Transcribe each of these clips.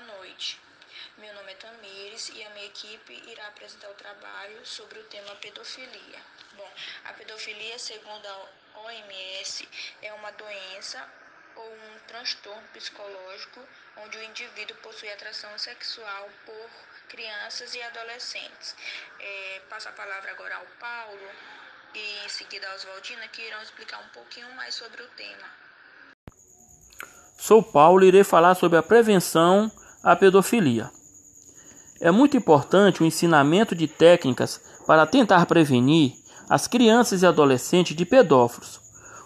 Noite. Meu nome é Tamires e a minha equipe irá apresentar o trabalho sobre o tema pedofilia. Bom, a pedofilia, segundo a OMS, é uma doença ou um transtorno psicológico onde o indivíduo possui atração sexual por crianças e adolescentes. É, passo a palavra agora ao Paulo e em seguida a Oswaldina, que irão explicar um pouquinho mais sobre o tema. Sou Paulo e irei falar sobre a prevenção à pedofilia. É muito importante o ensinamento de técnicas para tentar prevenir as crianças e adolescentes de pedófilos.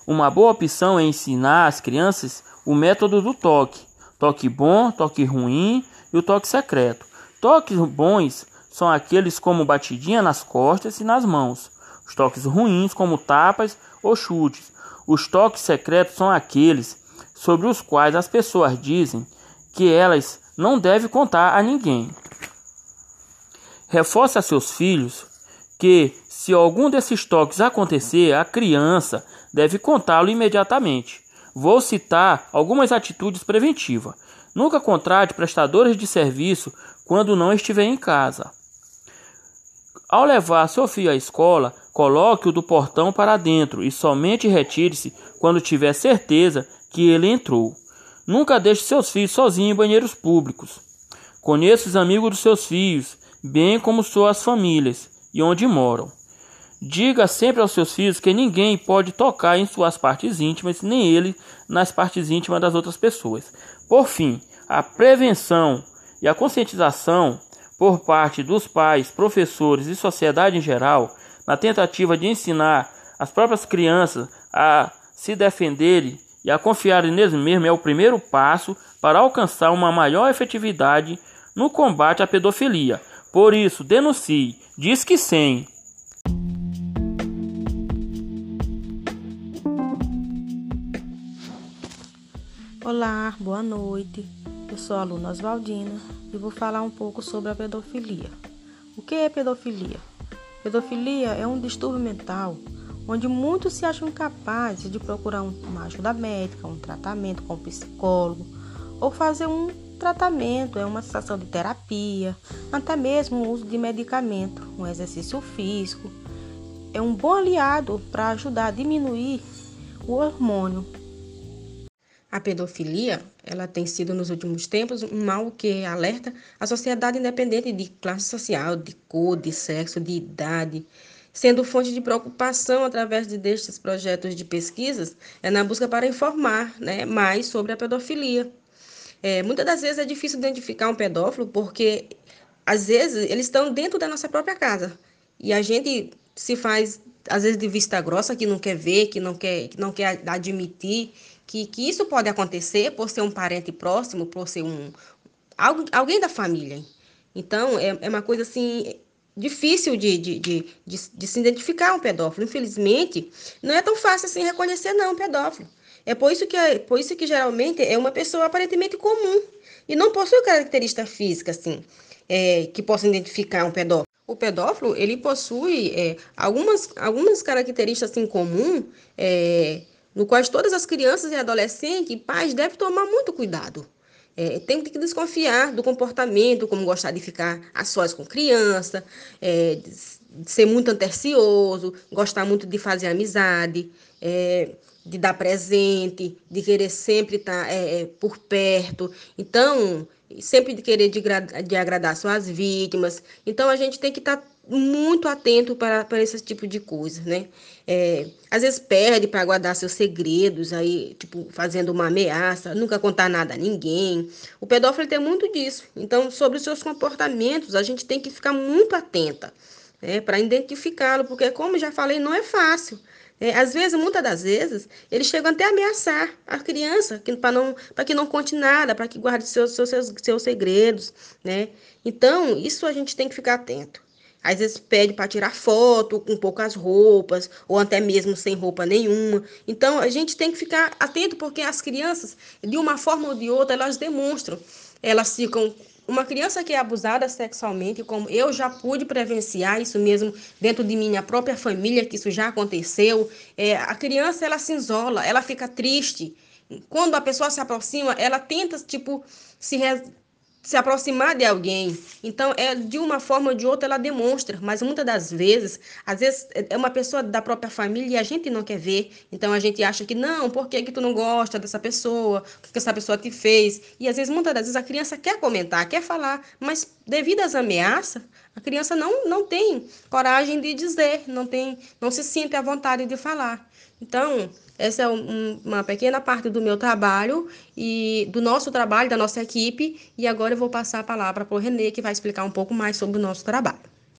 Uma boa opção é ensinar às crianças o método do toque: toque bom, toque ruim e o toque secreto. Toques bons são aqueles como batidinha nas costas e nas mãos. Os toques ruins, como tapas ou chutes. Os toques secretos são aqueles sobre os quais as pessoas dizem que elas não devem contar a ninguém. Reforce a seus filhos que, se algum desses toques acontecer, a criança deve contá-lo imediatamente. Vou citar algumas atitudes preventivas. Nunca contrate prestadores de serviço quando não estiver em casa. Ao levar seu filho à escola, coloque-o do portão para dentro e somente retire-se quando tiver certeza que ele entrou. Nunca deixe seus filhos sozinhos em banheiros públicos. Conheça os amigos dos seus filhos, bem como suas famílias e onde moram. Diga sempre aos seus filhos que ninguém pode tocar em suas partes íntimas, nem ele nas partes íntimas das outras pessoas. Por fim, a prevenção e a conscientização por parte dos pais, professores e sociedade em geral, na tentativa de ensinar as próprias crianças a se defenderem e a confiarem neles mesmos, é o primeiro passo para alcançar uma maior efetividade no combate à pedofilia. Por isso, denuncie, diz que sim. Olá, boa noite. Eu sou a aluna Oswaldina e vou falar um pouco sobre a pedofilia. O que é pedofilia? Pedofilia é um distúrbio mental onde muitos se acham incapazes de procurar uma ajuda médica, um tratamento com um psicólogo ou fazer um tratamento, é uma situação de terapia, até mesmo o uso de medicamento, um exercício físico. É um bom aliado para ajudar a diminuir o hormônio a pedofilia, ela tem sido nos últimos tempos um mal que alerta a sociedade independente de classe social, de cor, de sexo, de idade, sendo fonte de preocupação através de destes projetos de pesquisas, é na busca para informar né, mais sobre a pedofilia. É, muitas das vezes é difícil identificar um pedófilo porque, às vezes, eles estão dentro da nossa própria casa e a gente se faz, às vezes, de vista grossa, que não quer ver, que não quer, que não quer admitir que, que isso pode acontecer por ser um parente próximo, por ser um alguém da família. Então, é, é uma coisa assim difícil de, de, de, de, de se identificar um pedófilo. Infelizmente, não é tão fácil assim reconhecer não um pedófilo. É por isso que, é, por isso que geralmente é uma pessoa aparentemente comum e não possui característica física assim é, que possa identificar um pedófilo. O pedófilo ele possui é, algumas, algumas características em comum é, no qual todas as crianças e adolescentes e pais devem tomar muito cuidado. É, tem que desconfiar do comportamento, como gostar de ficar a sós com criança, é, ser muito antercioso, gostar muito de fazer amizade, é, de dar presente, de querer sempre estar é, é, por perto. Então, sempre de querer de, de agradar suas vítimas. Então, a gente tem que estar muito atento para, para esse tipo de coisa, né? É, às vezes perde para guardar seus segredos, aí, tipo, fazendo uma ameaça, nunca contar nada a ninguém. O pedófilo tem muito disso. Então, sobre os seus comportamentos, a gente tem que ficar muito atenta né, para identificá-lo, porque, como já falei, não é fácil. É, às vezes, muitas das vezes, eles chegam até a ameaçar a criança para não, que não conte nada, para que guarde seus, seus, seus segredos, né? Então, isso a gente tem que ficar atento. Às vezes pede para tirar foto com poucas roupas, ou até mesmo sem roupa nenhuma. Então a gente tem que ficar atento, porque as crianças, de uma forma ou de outra, elas demonstram. Elas ficam. Uma criança que é abusada sexualmente, como eu já pude presenciar isso mesmo dentro de minha própria família, que isso já aconteceu, é, a criança ela se isola, ela fica triste. Quando a pessoa se aproxima, ela tenta, tipo, se se aproximar de alguém. Então, é de uma forma ou de outra ela demonstra, mas muitas das vezes, às vezes é uma pessoa da própria família e a gente não quer ver. Então a gente acha que não, por que, que tu não gosta dessa pessoa? O que essa pessoa te fez? E às vezes, muitas das vezes a criança quer comentar, quer falar, mas devido às ameaças, a criança não, não tem coragem de dizer, não tem, não se sente à vontade de falar. Então, essa é um, uma pequena parte do meu trabalho e do nosso trabalho, da nossa equipe. E agora eu vou passar a palavra para o Renê, que vai explicar um pouco mais sobre o nosso trabalho.